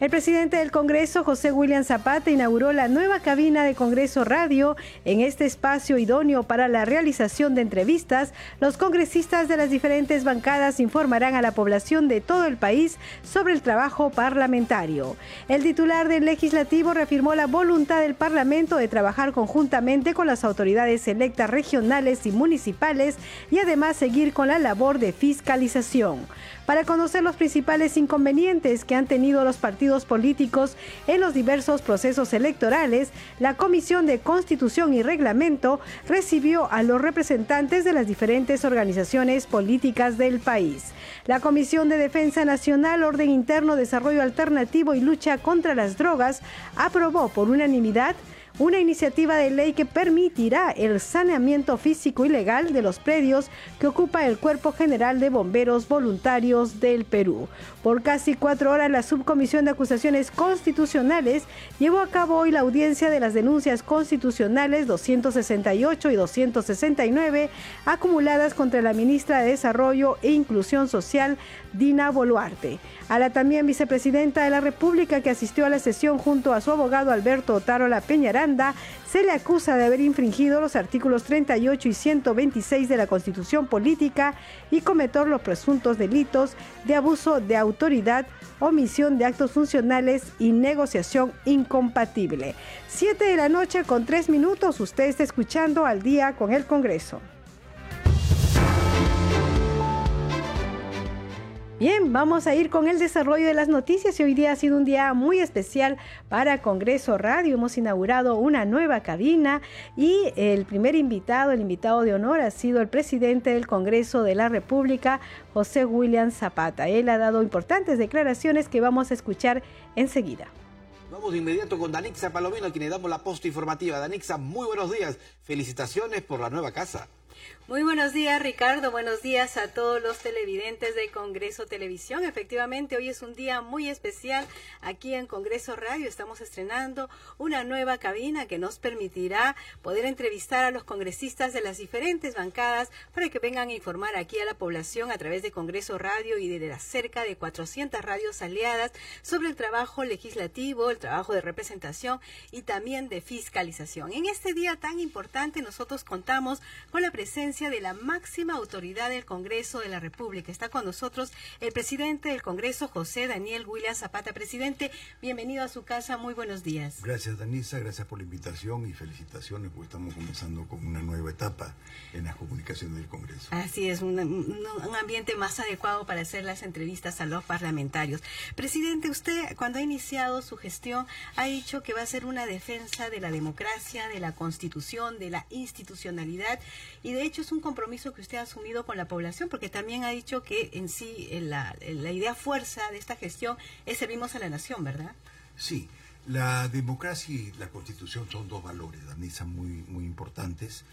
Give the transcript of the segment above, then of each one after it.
El presidente del Congreso, José William Zapata, inauguró la nueva cabina de Congreso Radio. En este espacio idóneo para la realización de entrevistas, los congresistas de las diferentes bancadas informarán a la población de todo el país sobre el trabajo parlamentario. El titular del legislativo reafirmó la voluntad del Parlamento de trabajar conjuntamente con las autoridades electas regionales y municipales y además seguir con la labor de fiscalización para conocer los principales inconvenientes que han tenido los partidos políticos en los diversos procesos electorales, la Comisión de Constitución y Reglamento recibió a los representantes de las diferentes organizaciones políticas del país. La Comisión de Defensa Nacional, Orden Interno, Desarrollo Alternativo y Lucha contra las Drogas aprobó por unanimidad una iniciativa de ley que permitirá el saneamiento físico y legal de los predios que ocupa el Cuerpo General de Bomberos Voluntarios del Perú. Por casi cuatro horas, la Subcomisión de Acusaciones Constitucionales llevó a cabo hoy la audiencia de las denuncias constitucionales 268 y 269 acumuladas contra la ministra de Desarrollo e Inclusión Social, Dina Boluarte. A la también vicepresidenta de la República que asistió a la sesión junto a su abogado Alberto Otarola Peñaranda, se le acusa de haber infringido los artículos 38 y 126 de la Constitución Política y cometer los presuntos delitos de abuso de autoridad, omisión de actos funcionales y negociación incompatible. Siete de la noche con tres minutos, usted está escuchando al día con el Congreso. Bien, vamos a ir con el desarrollo de las noticias y hoy día ha sido un día muy especial para Congreso Radio. Hemos inaugurado una nueva cabina y el primer invitado, el invitado de honor ha sido el presidente del Congreso de la República, José William Zapata. Él ha dado importantes declaraciones que vamos a escuchar enseguida. Vamos de inmediato con Danixa Palomino, a quien le damos la posta informativa. Danixa, muy buenos días. Felicitaciones por la nueva casa. Muy buenos días, Ricardo. Buenos días a todos los televidentes de Congreso Televisión. Efectivamente, hoy es un día muy especial aquí en Congreso Radio. Estamos estrenando una nueva cabina que nos permitirá poder entrevistar a los congresistas de las diferentes bancadas para que vengan a informar aquí a la población a través de Congreso Radio y de las cerca de 400 radios aliadas sobre el trabajo legislativo, el trabajo de representación y también de fiscalización. En este día tan importante nosotros contamos con la presencia de la máxima autoridad del Congreso de la República. Está con nosotros el presidente del Congreso, José Daniel William Zapata. Presidente, bienvenido a su casa. Muy buenos días. Gracias, Danisa. Gracias por la invitación y felicitaciones, porque estamos comenzando con una nueva etapa en las comunicaciones del Congreso. Así es, un, un ambiente más adecuado para hacer las entrevistas a los parlamentarios. Presidente, usted cuando ha iniciado su gestión ha dicho que va a ser una defensa de la democracia, de la constitución, de la institucionalidad y de hecho es un compromiso que usted ha asumido con la población, porque también ha dicho que en sí la, la idea fuerza de esta gestión es servimos a la nación, ¿verdad? Sí, la democracia y la constitución son dos valores, Danisa, muy, muy importantes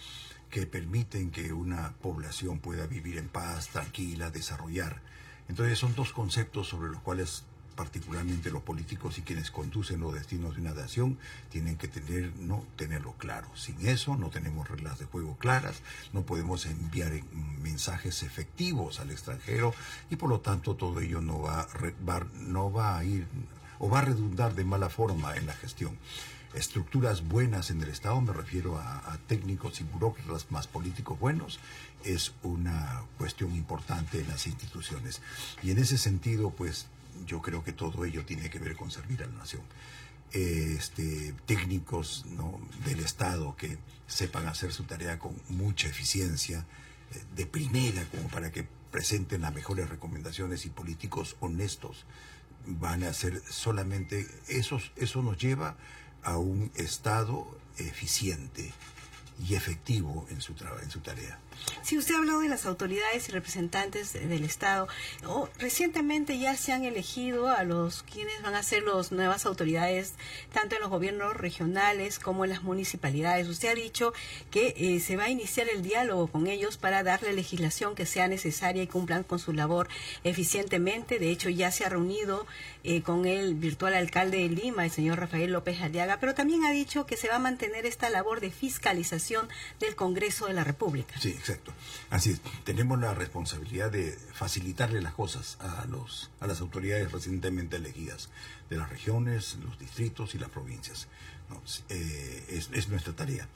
que permiten que una población pueda vivir en paz, tranquila, desarrollar. Entonces son dos conceptos sobre los cuales particularmente los políticos y quienes conducen los destinos de una nación, tienen que tener, no tenerlo claro. Sin eso no tenemos reglas de juego claras, no podemos enviar mensajes efectivos al extranjero y por lo tanto todo ello no va, no va a ir o va a redundar de mala forma en la gestión estructuras buenas en el Estado, me refiero a, a, técnicos y burócratas más políticos buenos, es una cuestión importante en las instituciones. Y en ese sentido, pues yo creo que todo ello tiene que ver con servir a la nación. este, técnicos del Estado que sepan hacer su tarea con mucha eficiencia, eh, de primera, como para que presenten las mejores recomendaciones y políticos honestos van a ser solamente, eso, eso nos lleva a un Estado eficiente y efectivo en su, en su tarea. Si usted ha hablado de las autoridades y representantes del Estado, o recientemente ya se han elegido a los quienes van a ser las nuevas autoridades, tanto en los gobiernos regionales como en las municipalidades. Usted ha dicho que eh, se va a iniciar el diálogo con ellos para darle legislación que sea necesaria y cumplan con su labor eficientemente. De hecho, ya se ha reunido eh, con el virtual alcalde de Lima, el señor Rafael López Aliaga, pero también ha dicho que se va a mantener esta labor de fiscalización del Congreso de la República. Sí, Exacto. Así es. Tenemos la responsabilidad de facilitarle las cosas a, los, a las autoridades recientemente elegidas de las regiones, los distritos y las provincias. Eh, es, es, nuestra tarea.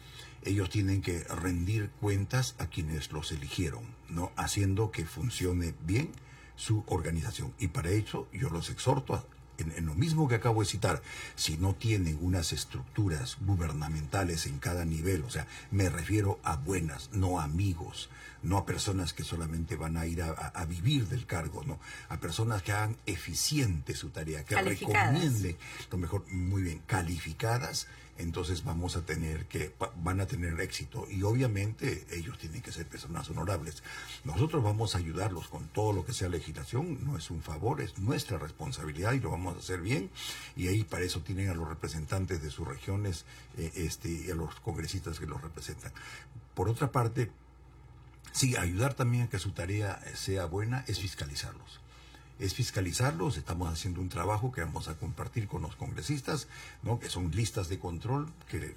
Ellos tienen que rendir cuentas a quienes los eligieron, ¿no? haciendo que funcione bien su organización. Y para eso yo los exhorto a en, lo mismo que acabo de citar, si no tienen unas estructuras gubernamentales en cada nivel, o sea, me refiero a buenas, no amigos, no a personas que solamente van a ir a, vivir del cargo, no, a personas que hagan eficiente su tarea, que recomienden, lo mejor, muy bien, calificadas entonces vamos a tener que, van a tener éxito y obviamente ellos tienen que ser personas honorables. Nosotros vamos a ayudarlos con todo lo que sea legislación, no es un favor, es nuestra responsabilidad y lo vamos a hacer bien y ahí para eso tienen a los representantes de sus regiones eh, este, y a los congresistas que los representan. Por otra parte, sí, ayudar también a que su tarea sea buena es fiscalizarlos es fiscalizarlos. Estamos haciendo un trabajo que vamos a compartir con los congresistas, ¿no? que son listas de control, que,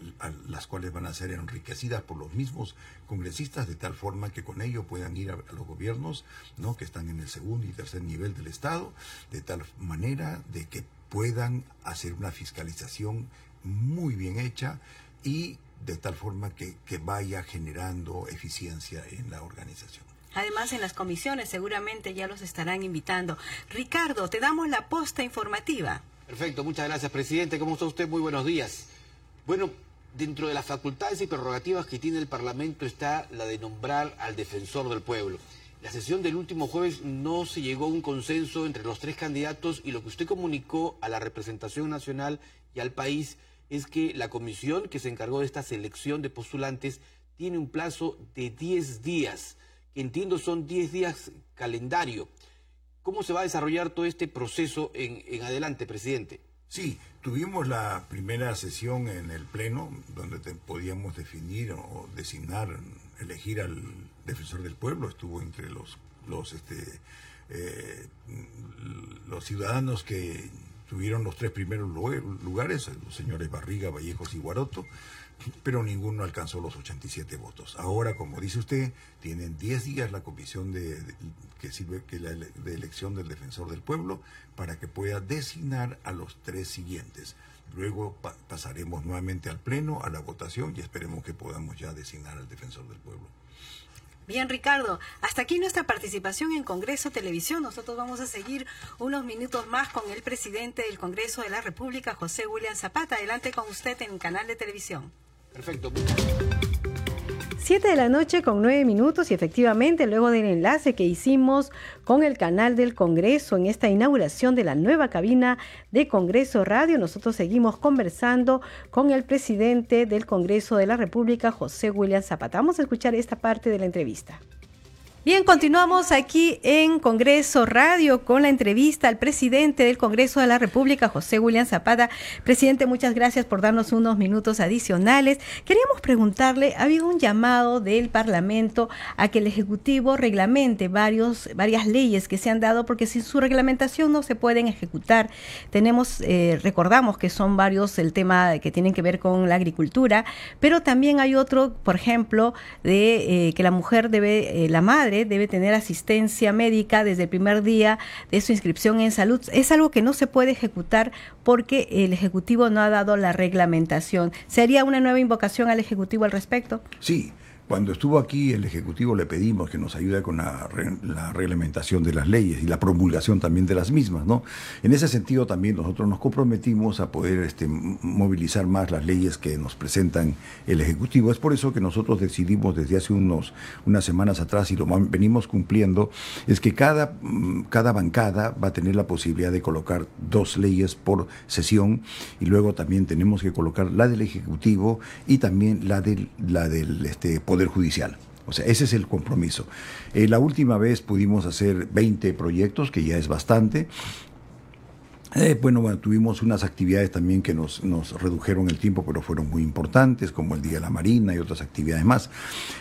las cuales van a ser enriquecidas por los mismos congresistas, de tal forma que con ello puedan ir a, los gobiernos ¿no? que están en el segundo y tercer nivel del Estado, de tal manera de que puedan hacer una fiscalización muy bien hecha y de tal forma que vaya generando eficiencia en la organización. Además, en las comisiones seguramente ya los estarán invitando. Ricardo, te damos la posta informativa. Perfecto, muchas gracias, presidente. ¿Cómo está usted? Muy buenos días. Bueno, dentro de las facultades y prerrogativas que tiene el Parlamento está la de nombrar al defensor del pueblo. La sesión del último jueves no se llegó a un consenso entre los tres candidatos y lo que usted comunicó a la representación nacional y al país es que la comisión que se encargó de esta selección de postulantes tiene un plazo de 10 días que entiendo son 10 días calendario. ¿Cómo se va a desarrollar todo este proceso en, adelante, presidente? Sí, tuvimos la primera sesión en el Pleno, donde podíamos definir o designar, elegir al defensor del pueblo. Estuvo entre los, los, este, eh, los ciudadanos que tuvieron los tres primeros lugares, los señores Barriga, Vallejos y Guaroto pero ninguno alcanzó los 87 votos. Ahora, como dice usted, tienen 10 días la comisión de, que sirve que la, de elección del defensor del pueblo para que pueda designar a los tres siguientes. Luego pasaremos nuevamente al pleno, a la votación y esperemos que podamos ya designar al defensor del pueblo. Bien, Ricardo, hasta aquí nuestra participación en Congreso Televisión. Nosotros vamos a seguir unos minutos más con el presidente del Congreso de la República, José William Zapata. Adelante con usted en el canal de televisión. Perfecto. Siete de la noche con nueve minutos y efectivamente luego del enlace que hicimos con el canal del Congreso en esta inauguración de la nueva cabina de Congreso Radio, nosotros seguimos conversando con el presidente del Congreso de la República, José William Zapata. Vamos a escuchar esta parte de la entrevista. Bien, continuamos aquí en Congreso Radio con la entrevista al presidente del Congreso de la República, José William Zapata. Presidente, muchas gracias por darnos unos minutos adicionales. Queríamos preguntarle, ha habido un llamado del Parlamento a que el Ejecutivo reglamente varios, varias leyes que se han dado porque sin su reglamentación no se pueden ejecutar. Tenemos, eh, recordamos que son varios el tema que tienen que ver con la agricultura, pero también hay otro, por ejemplo, de eh, que la mujer debe, eh, la madre, debe tener asistencia médica desde el primer día de su inscripción en salud. Es algo que no se puede ejecutar porque el Ejecutivo no ha dado la reglamentación. ¿Sería una nueva invocación al Ejecutivo al respecto? Sí, Cuando estuvo aquí el Ejecutivo le pedimos que nos ayude con la, reglamentación de las leyes y la promulgación también de las mismas. ¿no? En ese sentido también nosotros nos comprometimos a poder este, movilizar más las leyes que nos presentan el Ejecutivo. Es por eso que nosotros decidimos desde hace unos, unas semanas atrás y lo venimos cumpliendo, es que cada, cada bancada va a tener la posibilidad de colocar dos leyes por sesión y luego también tenemos que colocar la del Ejecutivo y también la del, la del este, Poder Judicial. O sea, ese es el compromiso. Eh, la última vez pudimos hacer 20 proyectos, que ya es bastante. Eh, bueno, tuvimos unas actividades también que nos, nos, redujeron el tiempo, pero fueron muy importantes, como el Día de la Marina y otras actividades más.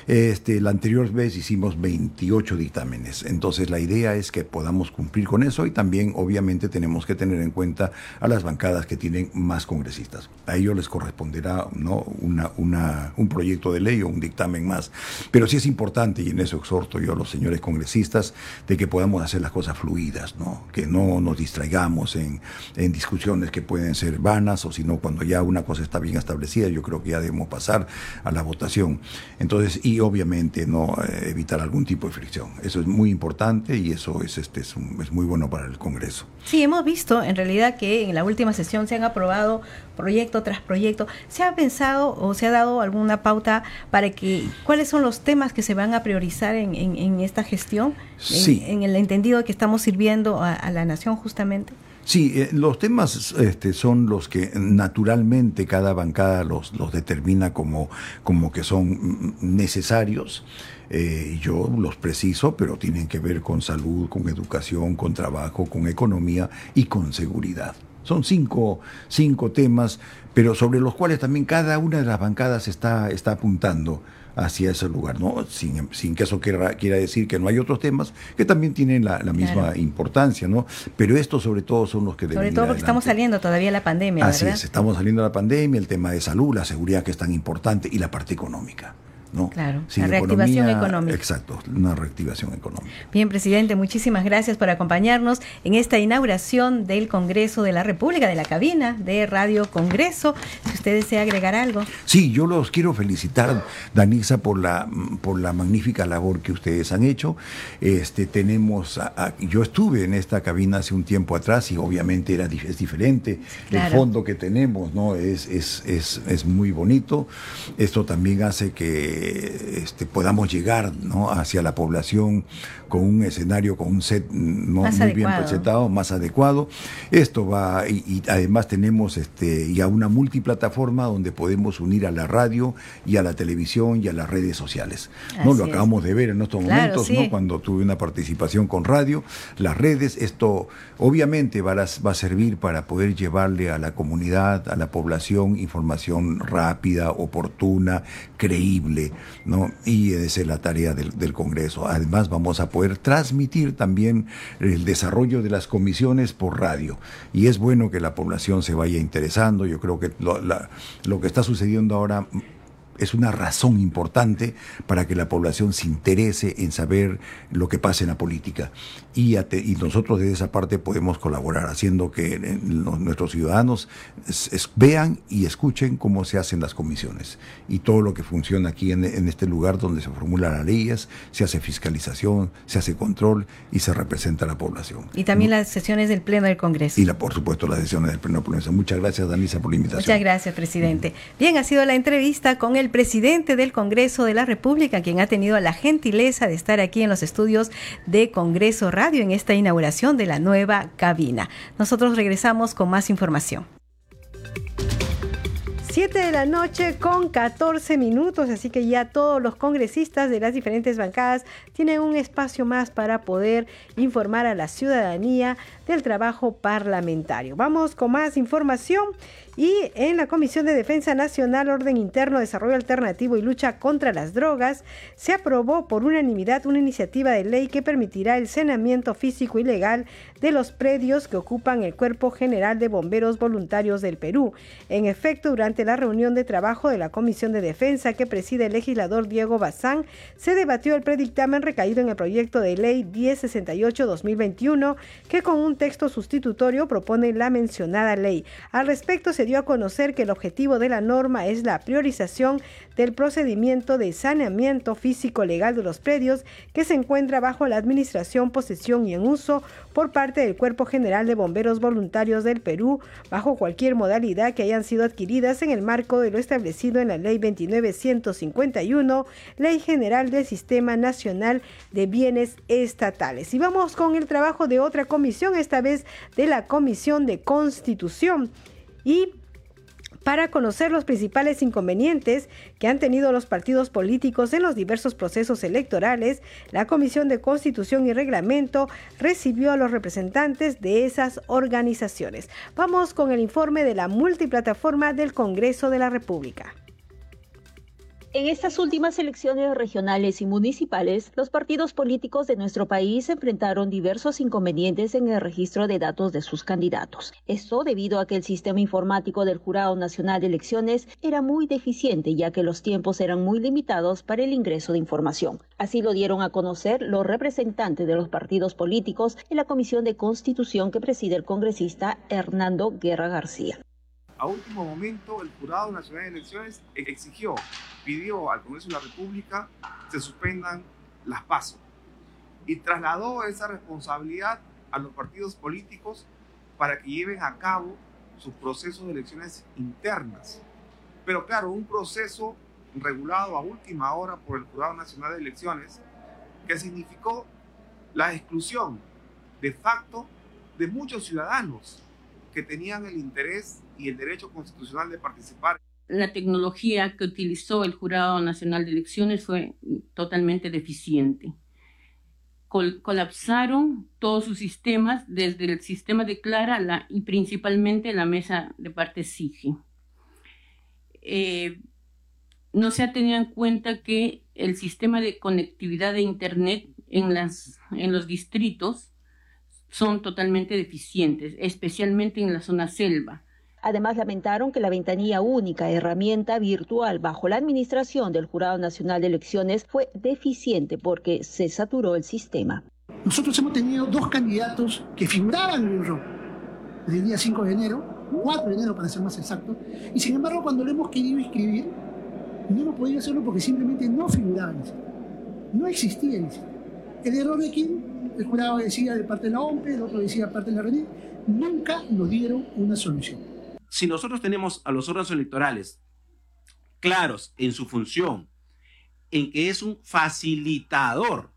Este, la anterior vez hicimos 28 dictámenes, entonces la idea es que podamos cumplir con eso y también obviamente tenemos que tener en cuenta a las bancadas que tienen más congresistas. A ellos les corresponderá ¿no? una, una, un proyecto de ley o un dictamen más, pero sí es importante, y en eso exhorto yo a los señores congresistas, de que podamos hacer las cosas fluidas, ¿no? que no nos distraigamos en en, discusiones que pueden ser vanas o si no, cuando ya una cosa está bien establecida, yo creo que ya debemos pasar a la votación. Entonces, y obviamente no eh, evitar algún tipo de fricción. Eso es muy importante y eso es, este, es, es muy bueno para el Congreso. Sí, hemos visto en realidad que en la última sesión se han aprobado proyecto tras proyecto. ¿Se ha pensado o se ha dado alguna pauta para que cuáles son los temas que se van a priorizar en, en, esta gestión? Sí. En, el entendido que estamos sirviendo a la nación justamente. Sí, eh, los temas este, son los que naturalmente cada bancada los, determina como, como que son necesarios. Eh, yo los preciso, pero tienen que ver con salud, con educación, con trabajo, con economía y con seguridad. Son cinco, cinco temas, pero sobre los cuales también cada una de las bancadas está, está apuntando hacia ese lugar, ¿no? Sin, sin que eso quiera, quiera, decir que no hay otros temas que también tienen la, misma importancia, ¿no? Pero estos sobre todo son los que deben Sobre todo porque estamos saliendo todavía de la pandemia, Así es, estamos saliendo de la pandemia, el tema de salud, la seguridad que es tan importante y la parte económica. Claro, la reactivación económica. Exacto, una reactivación económica. Bien, presidente, muchísimas gracias por acompañarnos en esta inauguración del Congreso de la República, de la cabina de Radio Congreso. Si usted desea agregar algo. Sí, yo los quiero felicitar, Danisa, por la, por la magnífica labor que ustedes han hecho. Este, tenemos, yo estuve en esta cabina hace un tiempo atrás y obviamente era, es diferente. El fondo que tenemos no es, es, es, es muy bonito. Esto también hace que este, podamos llegar hacia la población con un escenario, con un set muy bien presentado, más adecuado. Esto va, y, además tenemos este, ya una multiplataforma donde podemos unir a la radio y a la televisión y a las redes sociales. ¿no? Lo acabamos de ver en estos momentos, ¿no? cuando tuve una participación con radio, las redes, esto obviamente va a, va a servir para poder llevarle a la comunidad, a la población, información rápida, oportuna, creíble, ¿no? Y esa es la tarea del, Congreso. Además, vamos a poder transmitir también el desarrollo de las comisiones por radio. Y es bueno que la población se vaya interesando. Yo creo que lo que está sucediendo ahora es una razón importante para que la población se interese en saber lo que pasa en la política. Y, y nosotros desde esa parte podemos colaborar, haciendo que eh, nuestros ciudadanos vean y escuchen cómo se hacen las comisiones y todo lo que funciona aquí en, este lugar donde se formulan las leyes, se hace fiscalización, se hace control y se representa a la población. Y también las sesiones del Pleno del Congreso. Y la, por supuesto las sesiones del Pleno del Congreso. Muchas gracias, Danisa, por la invitación. Muchas gracias, presidente. Bien, ha sido la entrevista con el presidente del Congreso de la República, quien ha tenido la gentileza de estar aquí en los estudios de Congreso Radio en esta inauguración de la nueva cabina. Nosotros regresamos con más información. 7 de la noche con 14 minutos, así que ya todos los congresistas de las diferentes bancadas tienen un espacio más para poder informar a la ciudadanía del trabajo parlamentario. Vamos con más información. Y en la Comisión de Defensa Nacional, Orden Interno, Desarrollo Alternativo y Lucha contra las Drogas, se aprobó por unanimidad una iniciativa de ley que permitirá el saneamiento físico y legal de los predios que ocupan el Cuerpo General de Bomberos Voluntarios del Perú. En efecto, durante durante la reunión de trabajo de la Comisión de Defensa que preside el legislador Diego Bazán, se debatió el predictamen recaído en el proyecto de ley 1068-2021 que con un texto sustitutorio propone la mencionada ley. Al respecto se dio a conocer que el objetivo de la norma es la priorización del procedimiento de saneamiento físico legal de los predios que se encuentra bajo la administración, posesión y en uso por parte del Cuerpo General de Bomberos Voluntarios del Perú, bajo cualquier modalidad que hayan sido adquiridas en el marco de lo establecido en la Ley 29151, Ley General del Sistema Nacional de Bienes Estatales. Y vamos con el trabajo de otra comisión, esta vez de la Comisión de Constitución. Y para conocer los principales inconvenientes que han tenido los partidos políticos en los diversos procesos electorales, la Comisión de Constitución y Reglamento recibió a los representantes de esas organizaciones. Vamos con el informe de la multiplataforma del Congreso de la República. En estas últimas elecciones regionales y municipales, los partidos políticos de nuestro país enfrentaron diversos inconvenientes en el registro de datos de sus candidatos. Esto debido a que el sistema informático del Jurado Nacional de Elecciones era muy deficiente, ya que los tiempos eran muy limitados para el ingreso de información. Así lo dieron a conocer los representantes de los partidos políticos en la Comisión de Constitución que preside el congresista Hernando Guerra García a último momento el Jurado Nacional de Elecciones exigió, pidió al Congreso de la República se suspendan las pasos y trasladó esa responsabilidad a los partidos políticos para que lleven a cabo sus procesos de elecciones internas. Pero claro, un proceso regulado a última hora por el Jurado Nacional de Elecciones que significó la exclusión de facto de muchos ciudadanos que tenían el interés y el derecho constitucional de participar. La tecnología que utilizó el Jurado Nacional de Elecciones fue totalmente deficiente. colapsaron todos sus sistemas, desde el sistema de Clara la, y principalmente la mesa de parte SIGE. Eh, no se ha tenido en cuenta que el sistema de conectividad de Internet en, las, en los distritos son totalmente deficientes, especialmente en la zona selva. Además, lamentaron que la ventanilla única, herramienta virtual bajo la administración del Jurado Nacional de Elecciones, fue deficiente porque se saturó el sistema. Nosotros hemos tenido dos candidatos que figuraban en el RO desde el día 5 de enero, 4 de enero para ser más exacto, y sin embargo cuando lo hemos querido inscribir, no hemos podido hacerlo porque simplemente no figuraban. No existía el El error de quién? El jurado decía de parte de la OMPE, el otro decía de parte de la RENI, nunca nos dieron una solución si nosotros tenemos a los órganos electorales claros en su función, en que es un facilitador,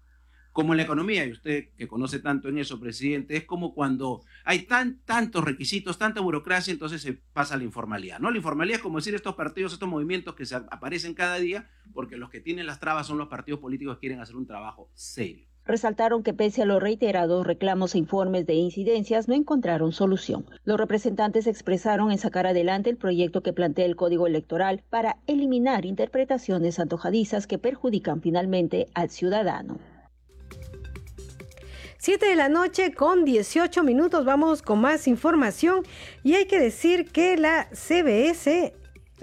como en la economía, y usted que conoce tanto en eso, presidente, es como cuando hay tan, tantos requisitos, tanta burocracia, entonces se pasa a la informalidad. ¿no? La informalidad es como decir estos partidos, estos movimientos que se aparecen cada día, porque los que tienen las trabas son los partidos políticos que quieren hacer un trabajo serio resaltaron que pese a los reiterados reclamos e informes de incidencias no encontraron solución. Los representantes expresaron en sacar adelante el proyecto que plantea el Código Electoral para eliminar interpretaciones antojadizas que perjudican finalmente al ciudadano. Siete de la noche con 18 minutos vamos con más información y hay que decir que la CBS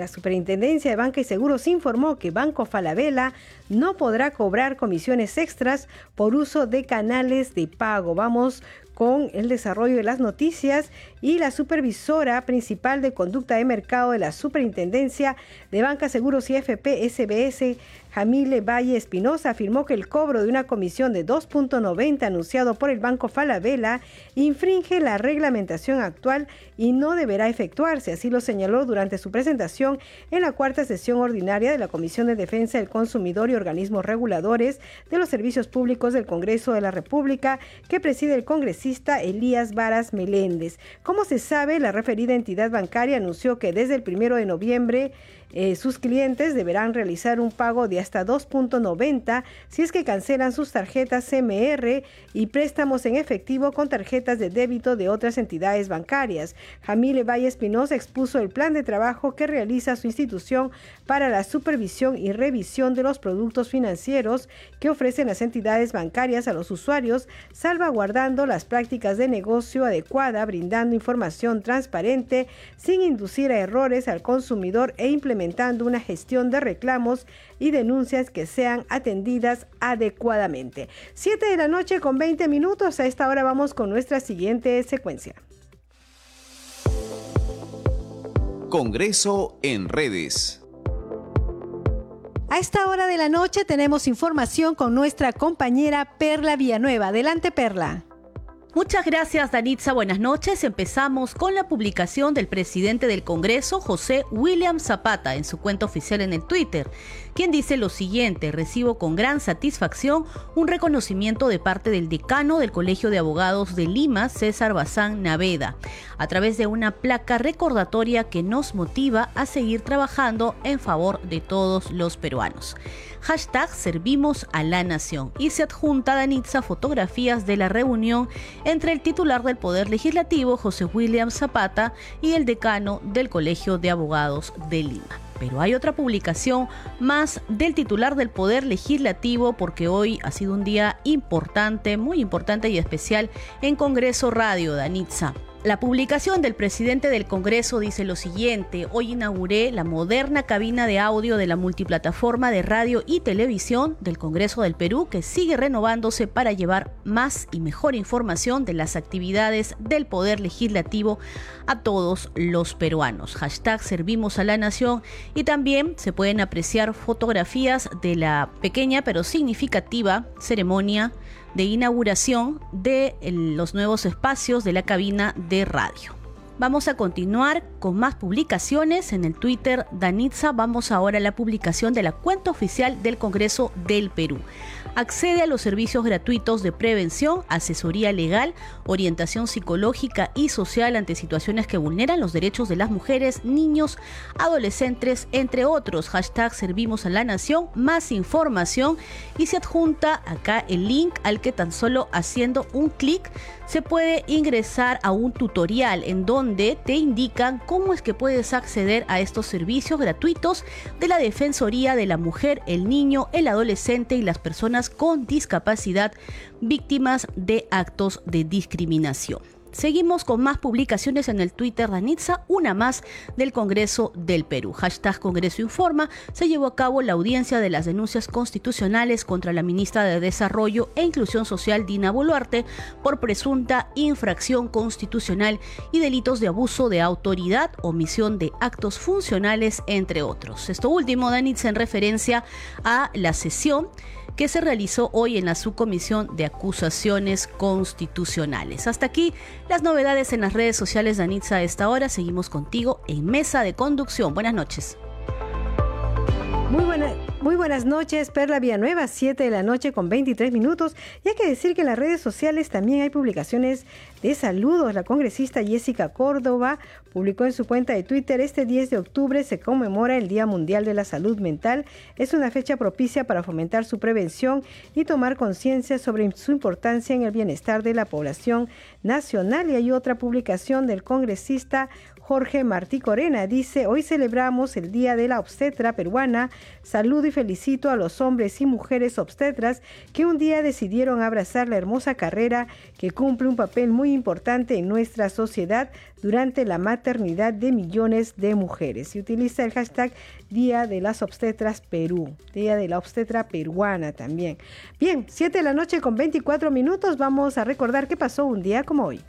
la Superintendencia de Banca y Seguros informó que Banco Falabella no podrá cobrar comisiones extras por uso de canales de pago. Vamos con el desarrollo de las noticias y la supervisora principal de conducta de mercado de la Superintendencia de Banca, Seguros y FP SBS, Jamile Valle Espinosa afirmó que el cobro de una comisión de 2.90 anunciado por el Banco Falabella infringe la reglamentación actual y no deberá efectuarse. Así lo señaló durante su presentación en la cuarta sesión ordinaria de la Comisión de Defensa del Consumidor y Organismos Reguladores de los Servicios Públicos del Congreso de la República que preside el congresista Elías Varas Meléndez. Como se sabe, la referida entidad bancaria anunció que desde el primero de noviembre Eh, sus clientes deberán realizar un pago de hasta 2.90 si es que cancelan sus tarjetas CMR y préstamos en efectivo con tarjetas de débito de otras entidades bancarias. Jamile Valle Espinosa expuso el plan de trabajo que realiza su institución para la supervisión y revisión de los productos financieros que ofrecen las entidades bancarias a los usuarios, salvaguardando las prácticas de negocio adecuada, brindando información transparente sin inducir a errores al consumidor e implementando una gestión de reclamos y denuncias que sean atendidas adecuadamente. 7 de la noche con 20 minutos. A esta hora vamos con nuestra siguiente secuencia. Congreso en redes. A esta hora de la noche tenemos información con nuestra compañera Perla Villanueva. Adelante, Perla. Muchas gracias, Danitza. Buenas noches. Empezamos con la publicación del presidente del Congreso, José William Zapata, en su cuenta oficial en el Twitter quien dice lo siguiente, recibo con gran satisfacción un reconocimiento de parte del decano del Colegio de Abogados de Lima, César Bazán Naveda, a través de una placa recordatoria que nos motiva a seguir trabajando en favor de todos los peruanos. Hashtag Servimos a la Nación y se adjunta a Danitza fotografías de la reunión entre el titular del Poder Legislativo, José William Zapata, y el decano del Colegio de Abogados de Lima. Pero hay otra publicación más del titular del Poder Legislativo porque hoy ha sido un día importante, muy importante y especial en Congreso Radio, Danitza. La publicación del presidente del Congreso dice lo siguiente, hoy inauguré la moderna cabina de audio de la multiplataforma de radio y televisión del Congreso del Perú que sigue renovándose para llevar más y mejor información de las actividades del Poder Legislativo a todos los peruanos. Hashtag Servimos a la Nación y también se pueden apreciar fotografías de la pequeña pero significativa ceremonia de inauguración de los nuevos espacios de la cabina de radio. Vamos a continuar con más publicaciones en el Twitter Danitza. Vamos ahora a la publicación de la cuenta oficial del Congreso del Perú accede a los servicios gratuitos de prevención, asesoría legal, orientación psicológica y social ante situaciones que vulneran los derechos de las mujeres, niños, adolescentes, entre otros. Hashtag Servimos a la Nación, más información y se adjunta acá el link al que tan solo haciendo un clic se puede ingresar a un tutorial en donde te indican cómo es que puedes acceder a estos servicios gratuitos de la Defensoría de la Mujer, el Niño, el Adolescente y las personas con discapacidad víctimas de actos de discriminación. Seguimos con más publicaciones en el Twitter de Anitza, una más del Congreso del Perú. Hashtag Congreso Informa. Se llevó a cabo la audiencia de las denuncias constitucionales contra la ministra de Desarrollo e Inclusión Social, Dina Boluarte, por presunta infracción constitucional y delitos de abuso de autoridad, omisión de actos funcionales, entre otros. Esto último, Danitza, en referencia a la sesión que se realizó hoy en la subcomisión de acusaciones constitucionales. Hasta aquí las novedades en las redes sociales de Anitza a esta hora. Seguimos contigo en Mesa de Conducción. Buenas noches. Muy, muy buenas noches, Perla Villanueva, 7 de la noche con 23 minutos. Y hay que decir que en las redes sociales también hay publicaciones de saludos. La congresista Jessica Córdoba publicó en su cuenta de Twitter, este 10 de octubre se conmemora el Día Mundial de la Salud Mental. Es una fecha propicia para fomentar su prevención y tomar conciencia sobre su importancia en el bienestar de la población nacional. Y hay otra publicación del congresista Jorge Martí Corena dice, hoy celebramos el Día de la Obstetra Peruana. Saludo y felicito a los hombres y mujeres obstetras que un día decidieron abrazar la hermosa carrera que cumple un papel muy importante en nuestra sociedad durante la maternidad de millones de mujeres. Y utiliza el hashtag Día de las Obstetras Perú, Día de la Obstetra Peruana también. Bien, 7 de la noche con 24 minutos vamos a recordar qué pasó un día como hoy.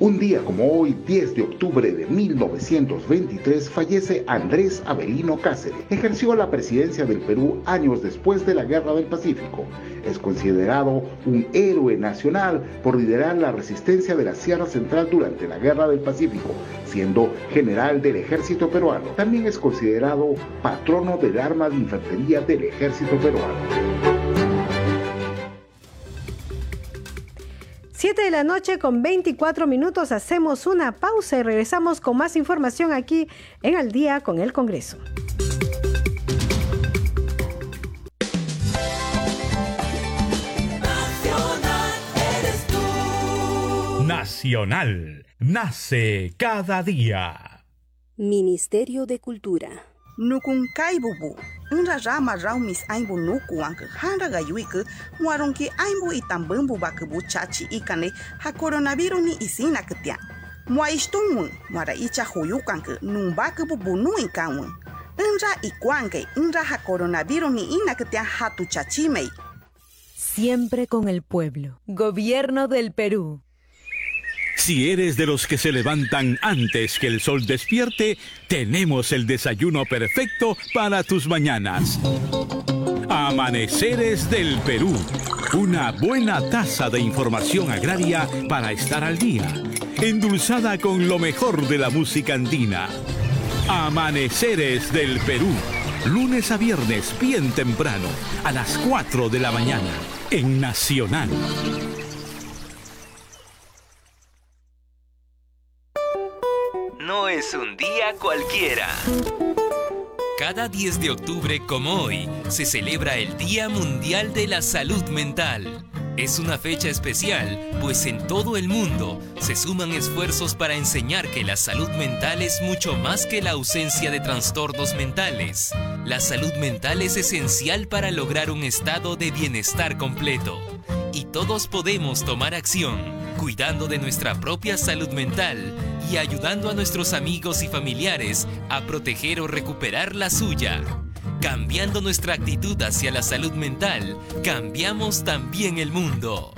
Un día como hoy, 10 de octubre de 1923, fallece Andrés Avelino Cáceres. Ejerció la presidencia del Perú años después de la Guerra del Pacífico. Es considerado un héroe nacional por liderar la resistencia de la Sierra Central durante la Guerra del Pacífico, siendo general del ejército peruano. También es considerado patrono del arma de infantería del ejército peruano. 7 de la noche con 24 minutos hacemos una pausa y regresamos con más información aquí en Al día con el Congreso. Nacional. Nace cada día. Ministerio de Cultura. Nukun kaibubu. Unra rama raumis aimbu nuku anke hanra gayuiku muaronki aimbu itambambu bakubu chachi ikane ha coronavirus ni isina ketia. Mua istungun muara icha huyukanke numbakubu bunu inkangun. Unra ikuanke unra ha coronavirus ni ina ketia hatu chachimei. Siempre con el pueblo. Gobierno del Perú. Si eres de los que se levantan antes que el sol despierte, tenemos el desayuno perfecto para tus mañanas. Amaneceres del Perú. Una buena taza de información agraria para estar al día. Endulzada con lo mejor de la música andina. Amaneceres del Perú. Lunes a viernes, bien temprano, a las 4 de la mañana, en Nacional. No es un día cualquiera. Cada 10 de octubre como hoy se celebra el Día Mundial de la Salud Mental. Es una fecha especial, pues en todo el mundo se suman esfuerzos para enseñar que la salud mental es mucho más que la ausencia de trastornos mentales. La salud mental es esencial para lograr un estado de bienestar completo. Y todos podemos tomar acción, cuidando de nuestra propia salud mental y ayudando a nuestros amigos y familiares a proteger o recuperar la suya. Cambiando nuestra actitud hacia la salud mental, cambiamos también el mundo.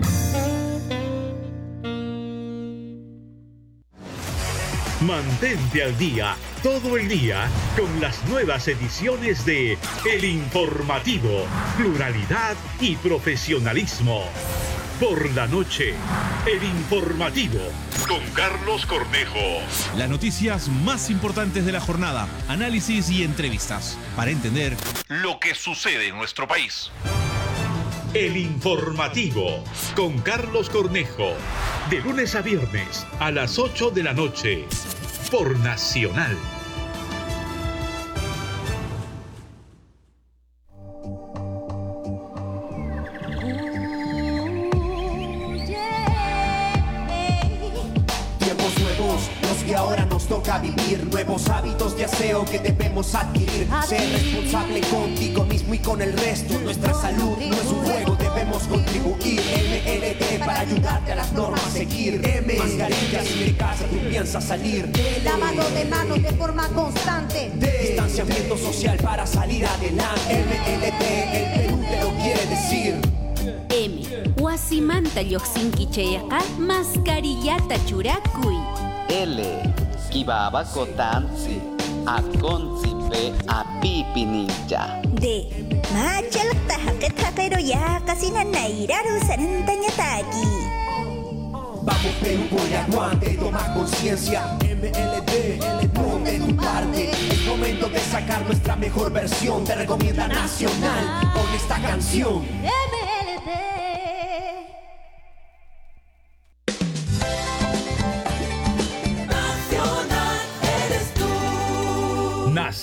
Mantente al día todo el día con las nuevas ediciones de El Informativo, Pluralidad y Profesionalismo. Por la noche, El Informativo con Carlos Cornejo. Las noticias más importantes de la jornada, análisis y entrevistas para entender lo que sucede en nuestro país. El Informativo con Carlos Cornejo. De lunes a viernes a las 8 de la noche. Por Nacional. Vivir. Nuevos hábitos de aseo que debemos adquirir. Ser responsable contigo mismo y con el resto. Nuestra salud no es un juego, debemos contribuir. MLT para ayudarte a las normas seguir. M, mascarillas si de casa tú piensas salir. Lavado de manos de forma constante. D, distanciamiento social para salir adelante. MLT, el Perú te lo quiere decir. M. Wasimanta Yoxinki Cheyaka, mascarillata churakuy. L. Kibaba kotansi. Akonsi pe apipi ninja. D. Machalak tahakit hakero ya kasi na nairaru sarantanya taki. Vamos Perú por aguante, toma conciencia MLD, de tu parte Es momento de sacar nuestra mejor versión Te recomienda Nacional con esta canción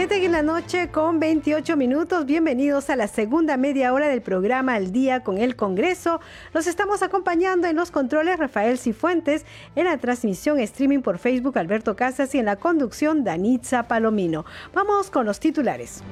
Siete en la noche con 28 minutos. Bienvenidos a la segunda media hora del programa Al Día con el Congreso. Los estamos acompañando en los controles Rafael Cifuentes, en la transmisión streaming por Facebook Alberto Casas y en la conducción Danitza Palomino. Vamos con los titulares.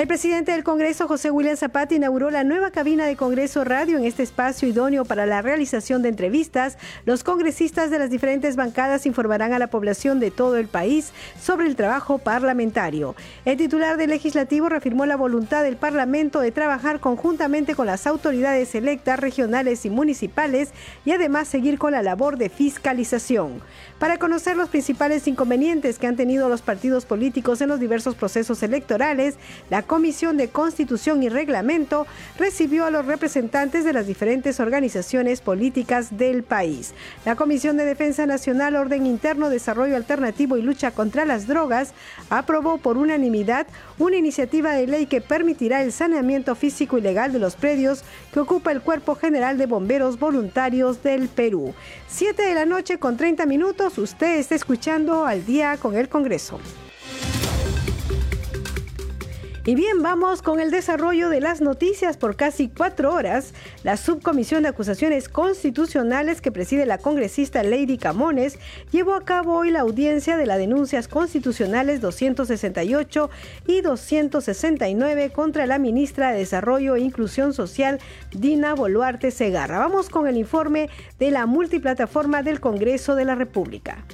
El presidente del Congreso, José William Zapata, inauguró la nueva cabina de Congreso Radio en este espacio idóneo para la realización de entrevistas. Los congresistas de las diferentes bancadas informarán a la población de todo el país sobre el trabajo parlamentario. El titular del legislativo reafirmó la voluntad del Parlamento de trabajar conjuntamente con las autoridades electas, regionales y municipales y además seguir con la labor de fiscalización. Para conocer los principales inconvenientes que han tenido los partidos políticos en los diversos procesos electorales, la Comisión de Constitución y Reglamento recibió a los representantes de las diferentes organizaciones políticas del país. La Comisión de Defensa Nacional, Orden Interno, Desarrollo Alternativo y Lucha contra las Drogas aprobó por unanimidad una iniciativa de ley que permitirá el saneamiento físico y legal de los predios que ocupa el Cuerpo General de Bomberos Voluntarios del Perú. Siete de la noche con 30 minutos, usted está escuchando al día con el Congreso. Y bien, vamos con el desarrollo de las noticias por casi cuatro horas. La Subcomisión de Acusaciones Constitucionales que preside la congresista Lady Camones llevó a cabo hoy la audiencia de las denuncias constitucionales 268 y 269 contra la ministra de Desarrollo e Inclusión Social, Dina Boluarte Segarra. Vamos con el informe de la multiplataforma del Congreso de la República.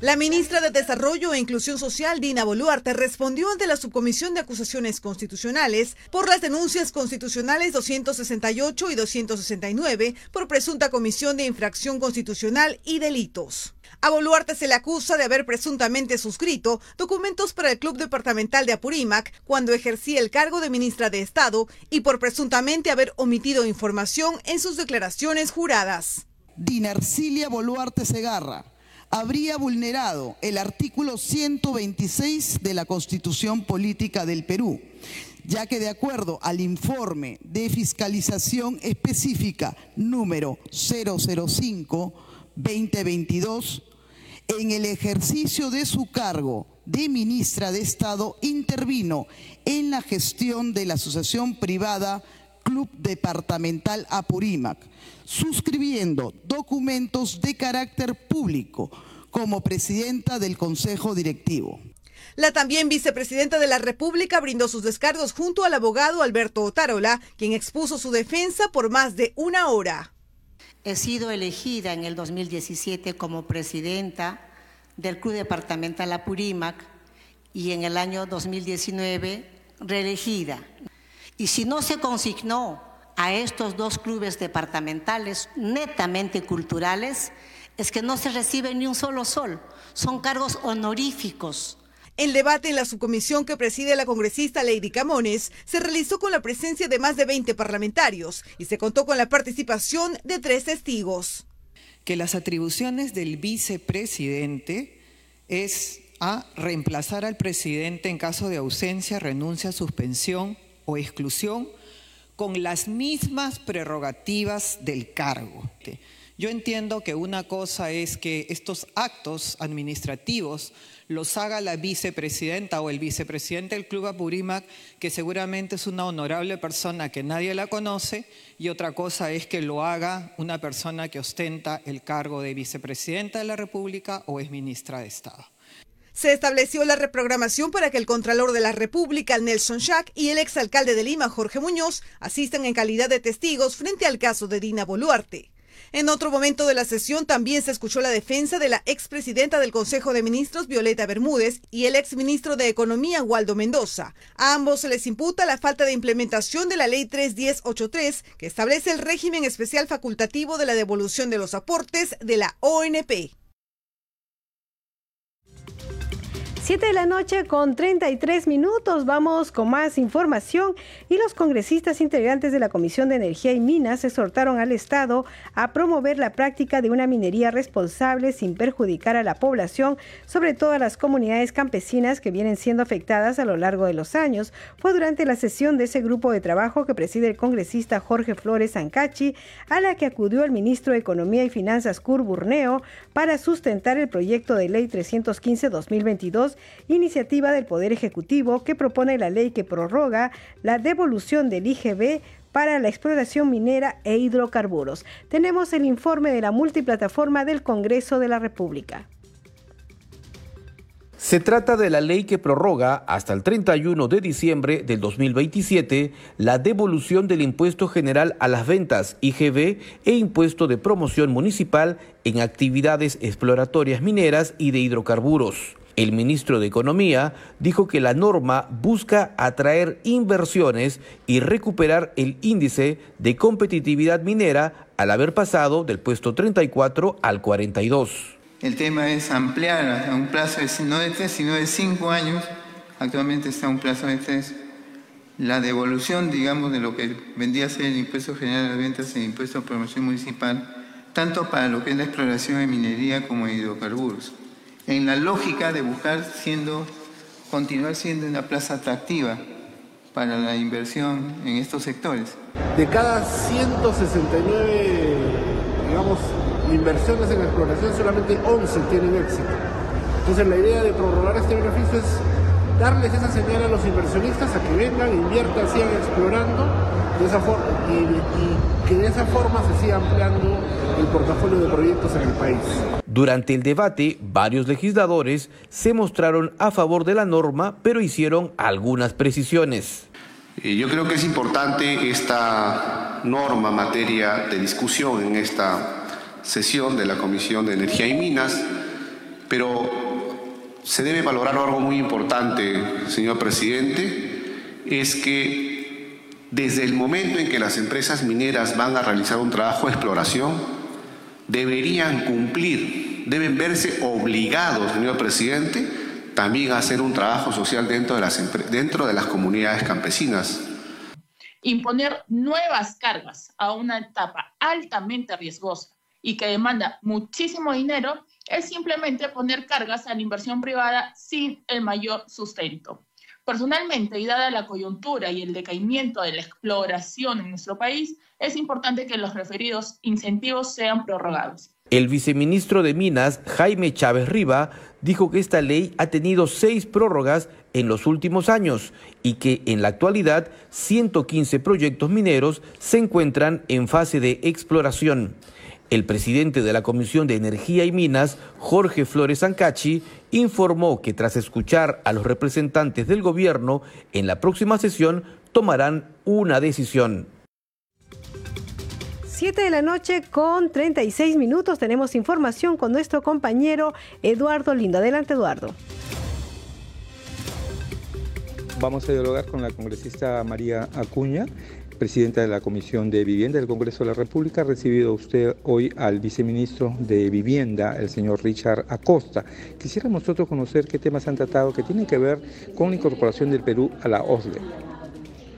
La ministra de Desarrollo e Inclusión Social, Dina Boluarte, respondió ante la Subcomisión de Acusaciones Constitucionales por las denuncias constitucionales 268 y 269 por presunta comisión de infracción constitucional y delitos. A Boluarte se le acusa de haber presuntamente suscrito documentos para el Club Departamental de Apurímac cuando ejercía el cargo de ministra de Estado y por presuntamente haber omitido información en sus declaraciones juradas. Dina Ercilia Boluarte Segarra habría vulnerado el artículo 126 de la Constitución Política del Perú, ya que de acuerdo al informe de fiscalización específica número 005-2022, en el ejercicio de su cargo de ministra de Estado intervino en la gestión de la asociación privada Club Departamental Apurímac, suscribiendo documentos de carácter público como presidenta del Consejo Directivo. La también vicepresidenta de la República brindó sus descargos junto al abogado Alberto Otárola, quien expuso su defensa por más de una hora. He sido elegida en el 2017 como presidenta del Club Departamental Apurímac y en el año 2019 reelegida. Y si no se consignó a estos dos clubes departamentales netamente culturales, es que no se recibe ni un solo sol. Son cargos honoríficos. El debate en la subcomisión que preside la congresista Lady Camones se realizó con la presencia de más de 20 parlamentarios y se contó con la participación de tres testigos. Que las atribuciones del vicepresidente es a reemplazar al presidente en caso de ausencia, renuncia, suspensión o exclusión con las mismas prerrogativas del cargo. Yo entiendo que una cosa es que estos actos administrativos los haga la vicepresidenta o el vicepresidente del Club Apurímac, que seguramente es una honorable persona que nadie la conoce, y otra cosa es que lo haga una persona que ostenta el cargo de vicepresidenta de la República o es ministra de Estado. Se estableció la reprogramación para que el Contralor de la República, Nelson Schack, y el exalcalde de Lima, Jorge Muñoz, asistan en calidad de testigos frente al caso de Dina Boluarte. En otro momento de la sesión también se escuchó la defensa de la expresidenta del Consejo de Ministros, Violeta Bermúdez, y el exministro de Economía, Waldo Mendoza. A ambos se les imputa la falta de implementación de la Ley 31083, que establece el régimen especial facultativo de la devolución de los aportes de la ONP. 7 de la noche con 33 minutos. Vamos con más información y los congresistas integrantes de la Comisión de Energía y Minas exhortaron al Estado a promover la práctica de una minería responsable sin perjudicar a la población, sobre todo a las comunidades campesinas que vienen siendo afectadas a lo largo de los años. Fue durante la sesión de ese grupo de trabajo que preside el congresista Jorge Flores Ancachi, a la que acudió el ministro de Economía y Finanzas Cur Burneo para sustentar el proyecto de ley 315-2022 iniciativa del Poder Ejecutivo que propone la ley que prorroga la devolución del IGB para la exploración minera e hidrocarburos. Tenemos el informe de la multiplataforma del Congreso de la República. Se trata de la ley que prorroga hasta el 31 de diciembre del 2027 la devolución del impuesto general a las ventas IGB e impuesto de promoción municipal en actividades exploratorias mineras y de hidrocarburos. El ministro de Economía dijo que la norma busca atraer inversiones y recuperar el índice de competitividad minera al haber pasado del puesto 34 al 42. El tema es ampliar a un plazo de, no de tres, sino de cinco años. Actualmente está un plazo de tres, la devolución, digamos, de lo que vendría a ser el impuesto general de ventas y el impuesto de promoción municipal, tanto para lo que es la exploración de minería como de hidrocarburos, en la lógica de buscar siendo, continuar siendo una plaza atractiva para la inversión en estos sectores. De cada 169, digamos, inversiones en exploración, solamente 11 tienen éxito. Entonces la idea de prorrogar este beneficio es darles esa señal a los inversionistas a que vengan, inviertan, sigan explorando de esa forma, y, que de esa forma se siga ampliando el portafolio de proyectos en el país. Durante el debate, varios legisladores se mostraron a favor de la norma, pero hicieron algunas precisiones. Eh, yo creo que es importante esta norma materia de discusión en esta sesión de la Comisión de Energía y Minas, pero se debe valorar algo muy importante, señor presidente, es que desde el momento en que las empresas mineras van a realizar un trabajo de exploración, deberían cumplir, deben verse obligados, señor presidente, también a hacer un trabajo social dentro de las, dentro de las comunidades campesinas. Imponer nuevas cargas a una etapa altamente riesgosa y que demanda muchísimo dinero es simplemente poner cargas a la inversión privada sin el mayor sustento. Personalmente, y dada la coyuntura y el decaimiento de la exploración en nuestro país, es importante que los referidos incentivos sean prorrogados. El viceministro de Minas, Jaime Chávez Riva, dijo que esta ley ha tenido seis prórrogas en los últimos años y que en la actualidad 115 proyectos mineros se encuentran en fase de exploración. El presidente de la Comisión de Energía y Minas, Jorge Flores Ancachi, informó que tras escuchar a los representantes del gobierno, en la próxima sesión tomarán una decisión. 7 de la noche con 36 minutos tenemos información con nuestro compañero Eduardo Lindo. Adelante, Eduardo. Vamos a dialogar con la congresista María Acuña presidenta de la Comisión de Vivienda del Congreso de la República. Ha recibido usted hoy al viceministro de Vivienda, el señor Richard Acosta. Quisiéramos nosotros conocer qué temas han tratado que tienen que ver con la incorporación del Perú a la OSDE.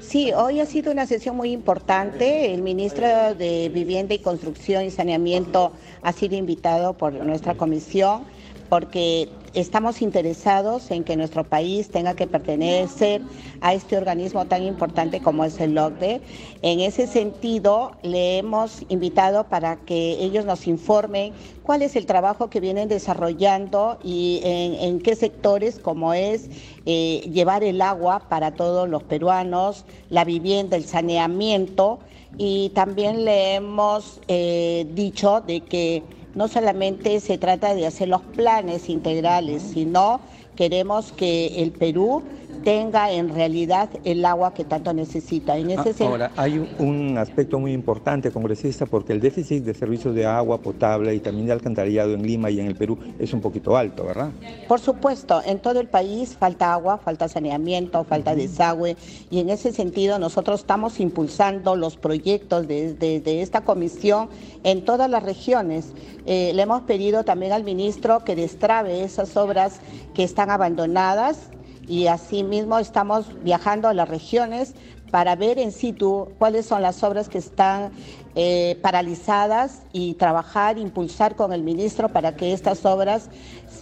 Sí, hoy ha sido una sesión muy importante. El ministro de Vivienda y Construcción y Saneamiento ha sido invitado por nuestra comisión porque estamos interesados en que nuestro país tenga que pertenecer a este organismo tan importante como es el OCDE. En ese sentido, le hemos invitado para que ellos nos informen cuál es el trabajo que vienen desarrollando y en, qué sectores, como es eh, llevar el agua para todos los peruanos, la vivienda, el saneamiento. Y también le hemos eh, dicho de que no solamente se trata de hacer los planes integrales, sino queremos que el Perú tenga en realidad el agua que tanto necesita. En ese ah, Ahora, hay un aspecto muy importante, congresista, porque el déficit de servicios de agua potable y también de alcantarillado en Lima y en el Perú es un poquito alto, ¿verdad? Por supuesto, en todo el país falta agua, falta saneamiento, falta desagüe y en ese sentido nosotros estamos impulsando los proyectos de, esta comisión en todas las regiones. Eh, le hemos pedido también al ministro que destrabe esas obras que están abandonadas y asimismo estamos viajando a las regiones para ver en situ cuáles son las obras que están eh, paralizadas y trabajar, impulsar con el ministro para que estas obras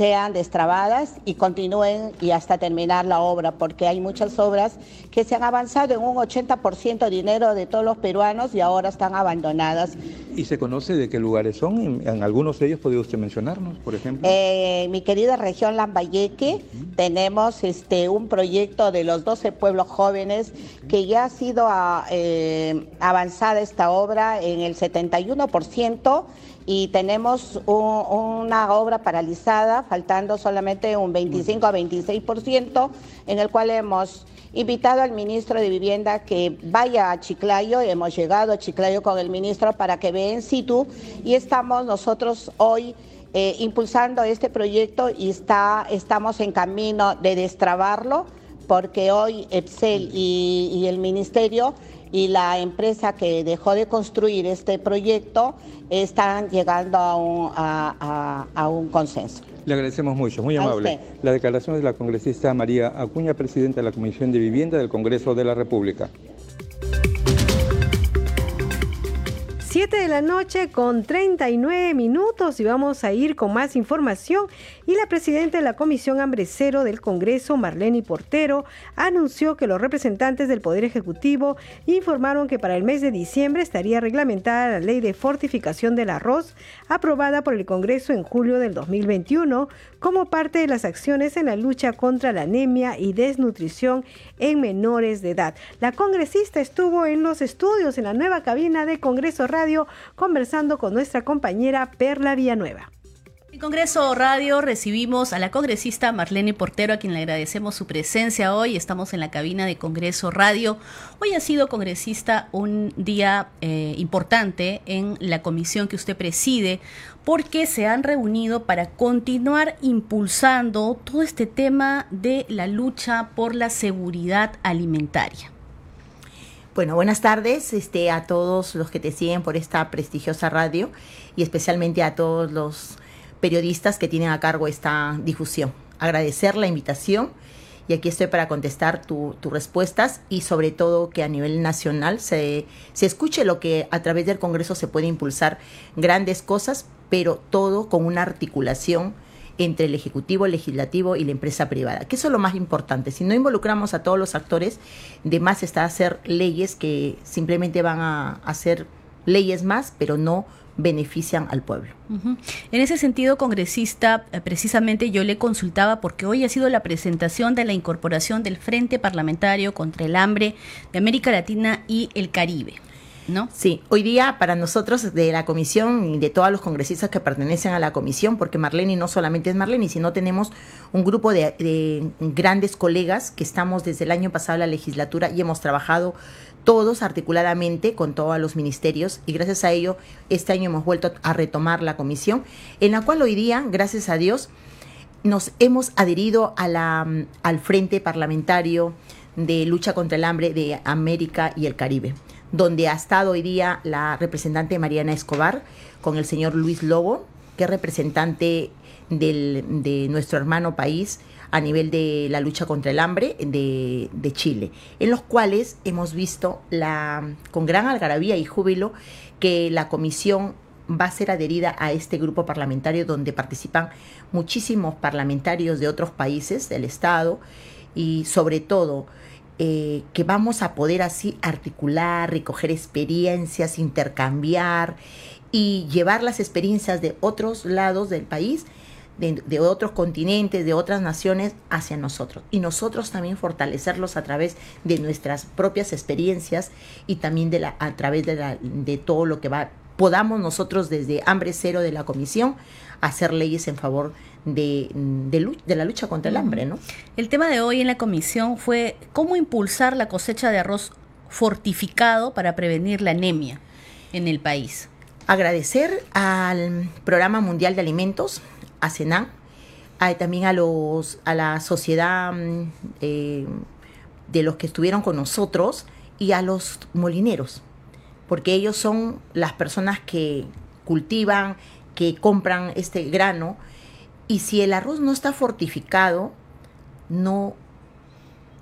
sean destrabadas y continúen y hasta terminar la obra, porque hay muchas obras que se han avanzado en un 80% de dinero de todos los peruanos y ahora están abandonadas. ¿Y se conoce de qué lugares son? En, algunos de ellos podría usted mencionarnos, por ejemplo. Eh, mi querida región Lambayeque, tenemos este, un proyecto de los 12 pueblos jóvenes que ya ha sido ah, eh, avanzada esta obra en el 71% y tenemos una obra paralizada, faltando solamente un 25 a 26%, en el cual hemos invitado al ministro de Vivienda que vaya a Chiclayo, hemos llegado a Chiclayo con el ministro para que vea en situ y estamos nosotros hoy eh, impulsando este proyecto y está, estamos en camino de destrabarlo porque hoy EPSEL y, y el ministerio y la empresa que dejó de construir este proyecto están llegando a un, a, a, a un consenso. Le agradecemos mucho, muy amable. La declaración de la congresista María Acuña, presidenta de la Comisión de Vivienda del Congreso de la República. 7 de la noche con 39 minutos y vamos a ir con más información. Y la presidenta de la Comisión Hambre Cero del Congreso, Marlene Portero, anunció que los representantes del Poder Ejecutivo informaron que para el mes de diciembre estaría reglamentada la ley de fortificación del arroz aprobada por el Congreso en julio del 2021 como parte de las acciones en la lucha contra la anemia y desnutrición en menores de edad. La congresista estuvo en los estudios en la nueva cabina de Congreso Radio conversando con nuestra compañera Perla Villanueva. En Congreso Radio recibimos a la congresista Marlene Portero, a quien le agradecemos su presencia hoy. Estamos en la cabina de Congreso Radio. Hoy ha sido congresista un día eh, importante en la comisión que usted preside, porque se han reunido para continuar impulsando todo este tema de la lucha por la seguridad alimentaria. Bueno, buenas tardes este, a todos los que te siguen por esta prestigiosa radio y especialmente a todos los periodistas que tienen a cargo esta difusión. Agradecer la invitación y aquí estoy para contestar tus respuestas y sobre todo que a nivel nacional se, se escuche lo que a través del Congreso se puede impulsar grandes cosas, pero todo con una articulación entre el Ejecutivo, el Legislativo y la empresa privada, que eso es lo más importante. Si no involucramos a todos los actores, de más está hacer leyes que simplemente van a hacer leyes más, pero no benefician al pueblo. En ese sentido, congresista, eh, precisamente yo le consultaba porque hoy ha sido la presentación de la incorporación del Frente Parlamentario contra el Hambre de América Latina y el Caribe. ¿No? Sí, hoy día para nosotros de la comisión y de todos los congresistas que pertenecen a la comisión, porque Marlene no solamente es Marlene, sino tenemos un grupo de, de grandes colegas que estamos desde el año pasado en la legislatura y hemos trabajado todos articuladamente con todos los ministerios y gracias a ello este año hemos vuelto a retomar la comisión en la cual hoy día, gracias a Dios, nos hemos adherido a la, al Frente Parlamentario de Lucha contra el Hambre de América y el Caribe, donde ha estado hoy día la representante Mariana Escobar con el señor Luis Lobo, que es representante del, de nuestro hermano país, a nivel de la lucha contra el hambre de, de Chile, en los cuales hemos visto la, con gran algarabía y júbilo que la comisión va a ser adherida a este grupo parlamentario donde participan muchísimos parlamentarios de otros países del Estado y sobre todo eh, que vamos a poder así articular, recoger experiencias, intercambiar y llevar las experiencias de otros lados del país de, otros continentes, de otras naciones hacia nosotros. Y nosotros también fortalecerlos a través de nuestras propias experiencias y también de la, a través de, la, de todo lo que va, podamos nosotros desde hambre cero de la comisión hacer leyes en favor de, de, de, la lucha contra el hambre, ¿no? El tema de hoy en la comisión fue cómo impulsar la cosecha de arroz fortificado para prevenir la anemia en el país. Agradecer al Programa Mundial de Alimentos, a Senan, también a, los, a la sociedad mm, eh, de los que estuvieron con nosotros y a los molineros, porque ellos son las personas que cultivan, que compran este grano, y si el arroz no está fortificado, no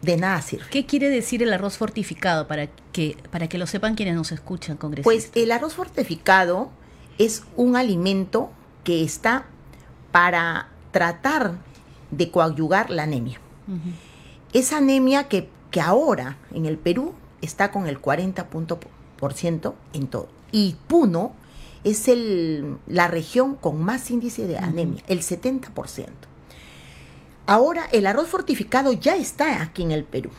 de nada sirve. ¿Qué quiere decir el arroz fortificado para que, para que lo sepan quienes nos escuchan, congresistas? Pues el arroz fortificado es un alimento que está para tratar de coadyugar la anemia. Esa anemia que, que, ahora en el Perú está con el 40% en todo. Y Puno es el, la región con más índice de anemia, el 70%. Ahora el arroz fortificado ya está aquí en el Perú.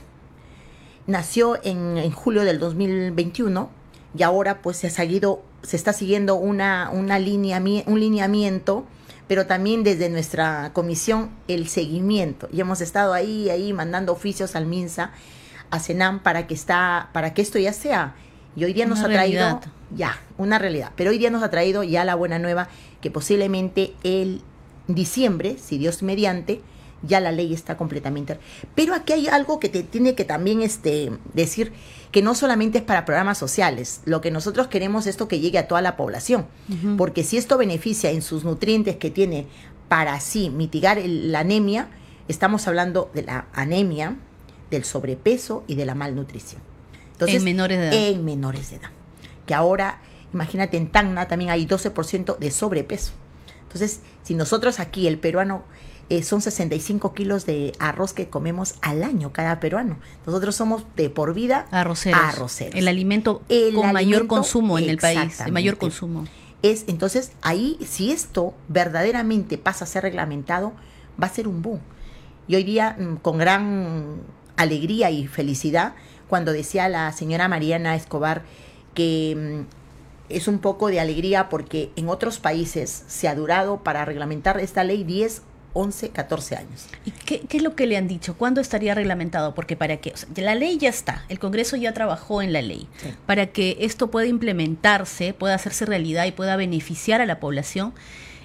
Nació en, en julio del 2021 y ahora pues se ha seguido, se está siguiendo una, una línea, un lineamiento pero también desde nuestra comisión el seguimiento. Y hemos estado ahí, ahí mandando oficios al MINSA, a CENAM, para que, está, para que esto ya sea. Y hoy día nos ha traído ya una realidad. Pero hoy día nos ha traído ya la buena nueva que posiblemente el diciembre, si Dios mediante, ya la ley está completamente. Pero aquí hay algo que te tiene que también este, decir que no solamente es para programas sociales, lo que nosotros queremos es esto que llegue a toda la población, porque si esto beneficia en sus nutrientes que tiene para así mitigar la anemia, estamos hablando de la anemia, del sobrepeso y de la malnutrición. Entonces, en menores de edad. En menores de edad. Que ahora, imagínate, en Tacna también hay 12% de sobrepeso. Entonces, si nosotros aquí, el peruano, eh, son 65 kilos de arroz que comemos al año cada peruano. Nosotros somos de por vida arroceros. El alimento con mayor consumo en el país, de mayor consumo. Es, entonces, ahí, si esto verdaderamente pasa a ser reglamentado, va a ser un boom. Y hoy día, mm, con gran alegría y felicidad, cuando decía la señora Mariana Escobar que mm, es un poco de alegría porque en otros países se ha durado para reglamentar esta ley 10 11, 14 años. ¿Y qué, es lo que le han dicho? ¿Cuándo estaría reglamentado? Porque para que la ley ya está, el Congreso ya trabajó en la ley. Para que esto pueda implementarse, pueda hacerse realidad y pueda beneficiar a la población,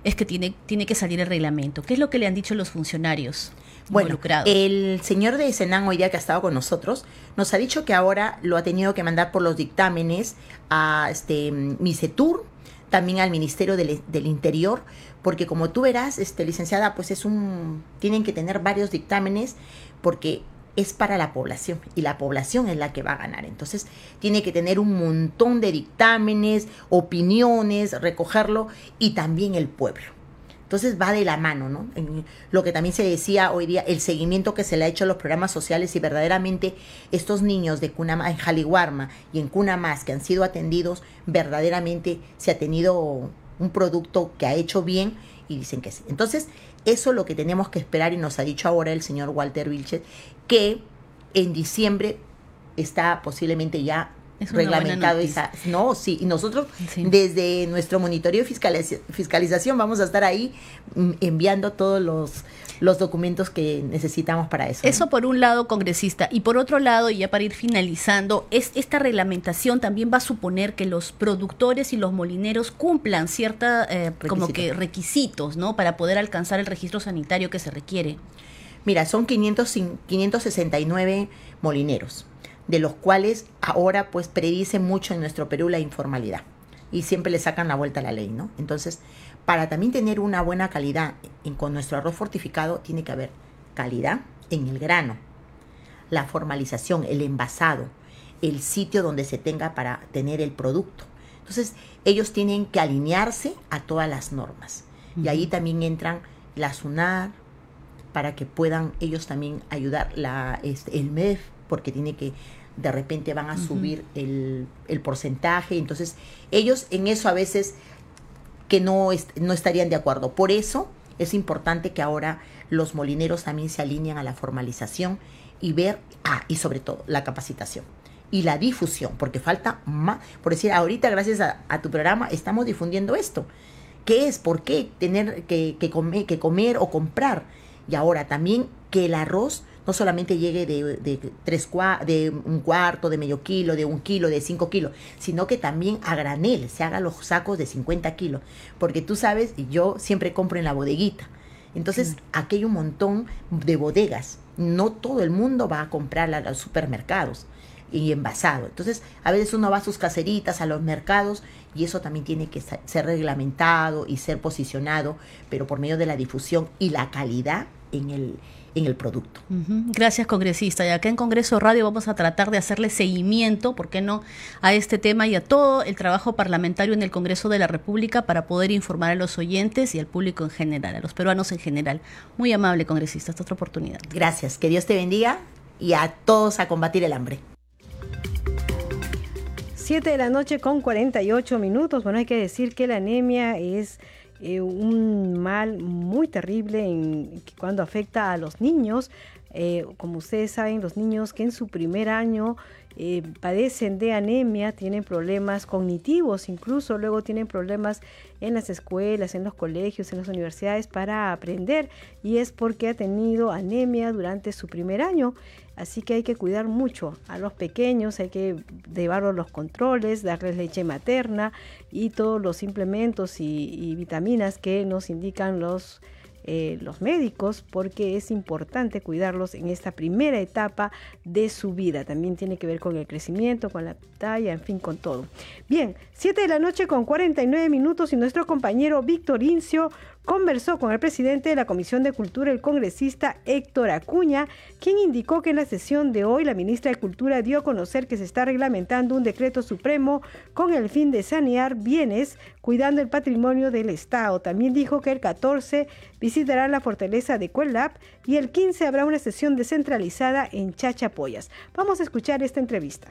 es que tiene, tiene que salir el reglamento. ¿Qué es lo que le han dicho los funcionarios? Bueno, el señor de Senán hoy día que ha estado con nosotros nos ha dicho que ahora lo ha tenido que mandar por los dictámenes a este Misetur, también al Ministerio del, del, Interior, porque como tú verás, este, licenciada, pues es un, tienen que tener varios dictámenes porque es para la población y la población es la que va a ganar. Entonces tiene que tener un montón de dictámenes, opiniones, recogerlo y también el pueblo. Entonces va de la mano, ¿no? Lo que también se decía hoy día, el seguimiento que se le ha hecho a los programas sociales y verdaderamente estos niños de Cuna en Jaliwarma y en Cuna Más que han sido atendidos, verdaderamente se ha tenido un producto que ha hecho bien y dicen que sí. Entonces, eso es lo que tenemos que esperar y nos ha dicho ahora el señor Walter Vilchet, que en diciembre está posiblemente ya reglamentado esa, no sí y nosotros desde nuestro monitoreo y fiscalización vamos a estar ahí mm, enviando todos los los documentos que necesitamos para eso. Eso por un lado, congresista, y por otro lado, y ya para ir finalizando, es esta reglamentación también va a suponer que los productores y los molineros cumplan cierta eh, como que requisitos, ¿no? Para poder alcanzar el registro sanitario que se requiere. Mira, son 500, 569 molineros de los cuales ahora pues predice mucho en nuestro Perú la informalidad y siempre le sacan la vuelta a la ley, ¿no? Entonces, para también tener una buena calidad en, con nuestro arroz fortificado tiene que haber calidad en el grano, la formalización, el envasado, el sitio donde se tenga para tener el producto. Entonces, ellos tienen que alinearse a todas las normas. Y ahí también entran la SUNAR para que puedan ellos también ayudar la, este, el MEF porque tiene que de repente van a subir el, porcentaje. Entonces, ellos en eso a veces que no, no estarían de acuerdo. Por eso es importante que ahora los molineros también se alineen a la formalización y ver, ah, y sobre todo la capacitación y la difusión, porque falta más, por decir, ahorita gracias a, tu programa estamos difundiendo esto. ¿Qué es? ¿Por qué tener que, que, comer, que comer o comprar? Y ahora también que el arroz no solamente llegue de, tres, de un cuarto, de medio kilo, de un kilo, de cinco kilos, sino que también a granel se haga los sacos de 50 kilos. Porque tú sabes, y yo siempre compro en la bodeguita. Entonces, aquí hay un montón de bodegas. No todo el mundo va a comprar a los supermercados y envasado. Entonces, a veces uno va a sus caseritas, a los mercados, y eso también tiene que ser reglamentado y ser posicionado, pero por medio de la difusión y la calidad en el, en el producto. Gracias, congresista. Y acá en Congreso Radio vamos a tratar de hacerle seguimiento, ¿por qué no?, a este tema y a todo el trabajo parlamentario en el Congreso de la República para poder informar a los oyentes y al público en general, a los peruanos en general. Muy amable, congresista, esta otra oportunidad. Gracias. Que Dios te bendiga y a todos a combatir el hambre. Siete de la noche con 48 minutos. Bueno, hay que decir que la anemia es eh, un mal muy terrible en, cuando afecta a los niños. Eh, como ustedes saben, los niños que en su primer año eh, padecen de anemia, tienen problemas cognitivos, incluso luego tienen problemas en las escuelas, en los colegios, en las universidades para aprender y es porque ha tenido anemia durante su primer año. Así que hay que cuidar mucho a los pequeños, hay que llevarlos los controles, darles leche materna y todos los implementos y, vitaminas que nos indican los eh, los médicos porque es importante cuidarlos en esta primera etapa de su vida. También tiene que ver con el crecimiento, con la talla, en fin, con todo. Bien, 7 de la noche con 49 minutos y nuestro compañero Víctor Incio conversó con el presidente de la Comisión de Cultura, el congresista Héctor Acuña, quien indicó que en la sesión de hoy la ministra de Cultura dio a conocer que se está reglamentando un decreto supremo con el fin de sanear bienes cuidando el patrimonio del Estado. También dijo que el 14 visitará la fortaleza de Cuelap y el 15 habrá una sesión descentralizada en Chachapoyas. Vamos a escuchar esta entrevista.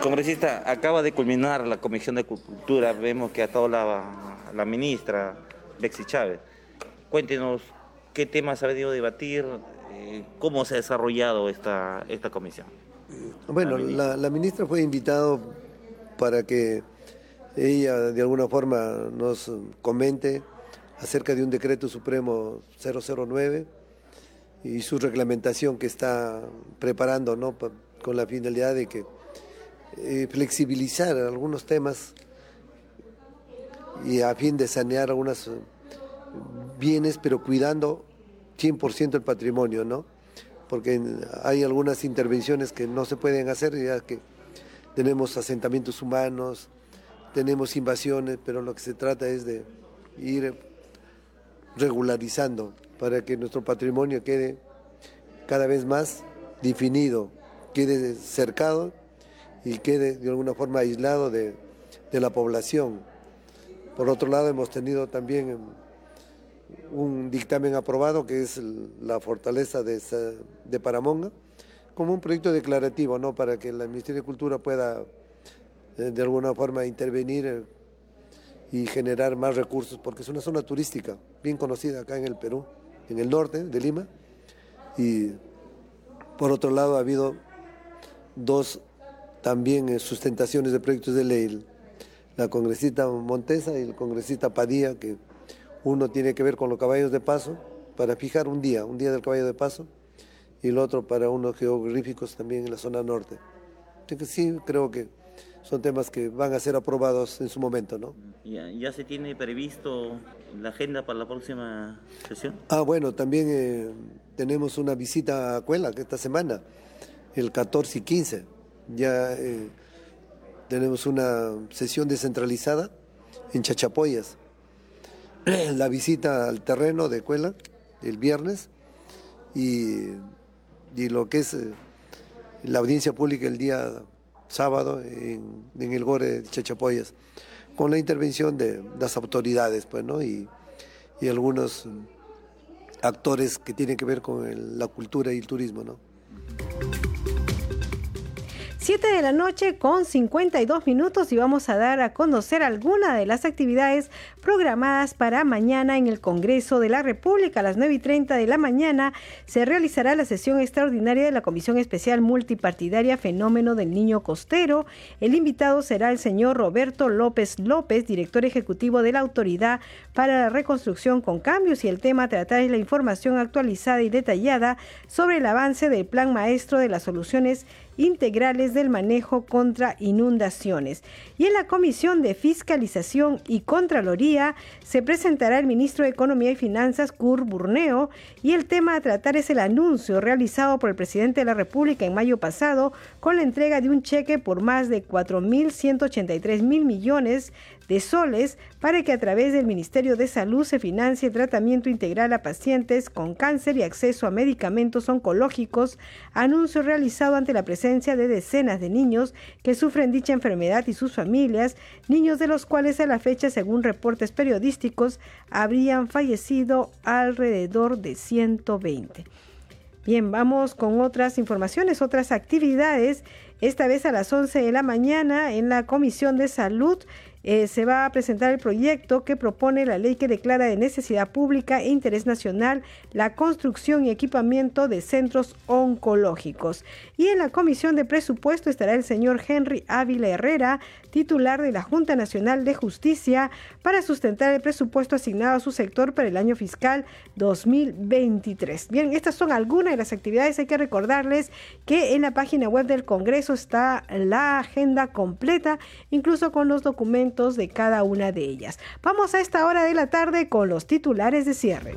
Congresista, acaba de culminar la Comisión de Cultura, vemos que ha estado la, la ministra Bexi Chávez. Cuéntenos qué temas ha venido a debatir, eh, cómo se ha desarrollado esta, esta comisión. Bueno, la, la ministra fue invitada para que ella de alguna forma nos comente acerca de un decreto supremo 009 y su reglamentación que está preparando ¿no? con la finalidad de que eh, flexibilizar algunos temas y a fin de sanear algunos bienes, pero cuidando 100% el patrimonio, ¿no? Porque hay algunas intervenciones que no se pueden hacer, ya que tenemos asentamientos humanos, tenemos invasiones, pero lo que se trata es de ir regularizando para que nuestro patrimonio quede cada vez más definido, quede cercado y quede de alguna forma aislado de, la población. Por otro lado, hemos tenido también un dictamen aprobado que es la fortaleza de, de Paramonga, como un proyecto declarativo, ¿no? Para que el Ministerio de Cultura pueda eh, de alguna forma intervenir eh, y generar más recursos, porque es una zona turística bien conocida acá en el Perú, en el norte de Lima. Y por otro lado ha habido dos también eh, sustentaciones de proyectos de ley, la congresista Montesa y el congresista Padilla, que uno tiene que ver con los caballos de paso, para fijar un día, un día del caballo de paso, y el otro para unos geográficos también en la zona norte. Entonces sí, creo que son temas que van a ser aprobados en su momento, ¿no? ¿Ya, se tiene previsto la agenda para la próxima sesión? Ah, bueno, también eh, tenemos una visita a Cuela esta semana, el 14 y 15. Ya eh, tenemos una sesión descentralizada en Chachapoyas. La visita al terreno de Cuela el viernes y, y lo que es eh, la audiencia pública el día sábado en, el Gore de Chachapoyas, con la intervención de las autoridades, pues, ¿no? Y, y algunos actores que tienen que ver con la cultura y el turismo, ¿no? 7 de la noche con 52 minutos y vamos a dar a conocer algunas de las actividades programadas para mañana en el Congreso de la República. A las 9 y 30 de la mañana se realizará la sesión extraordinaria de la Comisión Especial Multipartidaria Fenómeno del Niño Costero. El invitado será el señor Roberto López López, director ejecutivo de la Autoridad para la Reconstrucción con Cambios y el tema tratar es la información actualizada y detallada sobre el avance del Plan Maestro de las Soluciones integrales del manejo contra inundaciones. Y en la Comisión de Fiscalización y Contraloría se presentará el ministro de Economía y Finanzas, Kur Burneo, y el tema a tratar es el anuncio realizado por el presidente de la República en mayo pasado con la entrega de un cheque por más de 4.183 mil millones de soles para que a través del Ministerio de Salud se financie tratamiento integral a pacientes con cáncer y acceso a medicamentos oncológicos, anuncio realizado ante la presencia de decenas de niños que sufren dicha enfermedad y sus familias, niños de los cuales a la fecha, según reportes periodísticos, habrían fallecido alrededor de 120. Bien, vamos con otras informaciones, otras actividades. Esta vez a las 11 de la mañana en la Comisión de Salud eh, se va a presentar el proyecto que propone la ley que declara de necesidad pública e interés nacional la construcción y equipamiento de centros oncológicos. Y en la Comisión de Presupuesto estará el señor Henry Ávila Herrera, titular de la Junta Nacional de Justicia, para sustentar el presupuesto asignado a su sector para el año fiscal 2023. Bien, estas son algunas de las actividades. Hay que recordarles que en la página web del Congreso Congreso está la agenda completa, incluso con los documentos de cada una de ellas. Vamos a esta hora de la tarde con los titulares de cierre.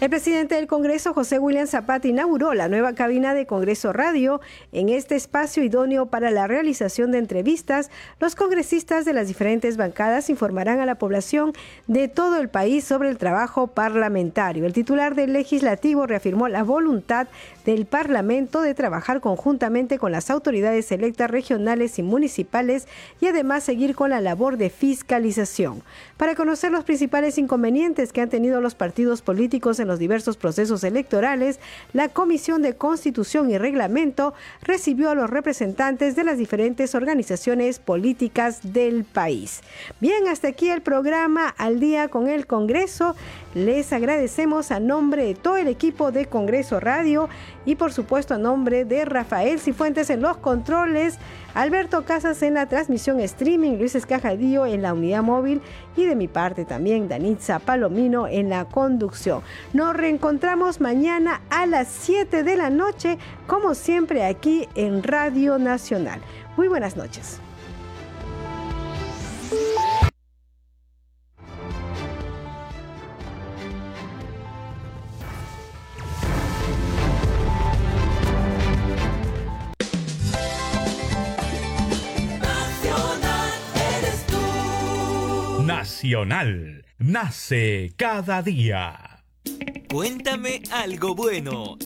El presidente del Congreso, José William Zapata, inauguró la nueva cabina de Congreso Radio. En este espacio idóneo para la realización de entrevistas, los congresistas de las diferentes bancadas informarán a la población de todo el país sobre el trabajo parlamentario. El titular del legislativo reafirmó la voluntad del Parlamento de trabajar conjuntamente con las autoridades electas regionales y municipales y además seguir con la labor de fiscalización. Para conocer los principales inconvenientes que han tenido los partidos políticos en los diversos procesos electorales, la Comisión de Constitución y Reglamento recibió a los representantes de las diferentes organizaciones políticas del país. Bien, hasta aquí el programa Al día con el Congreso. Les agradecemos a nombre de todo el equipo de Congreso Radio y por supuesto a nombre de Rafael Cifuentes en los controles, Alberto Casas en la transmisión streaming, Luis Escajadillo en la unidad móvil y de mi parte también Danitza Palomino en la conducción. Nos reencontramos mañana a las 7 de la noche, como siempre aquí en Radio Nacional. Muy buenas noches. Nacional nace cada día. Cuéntame algo bueno.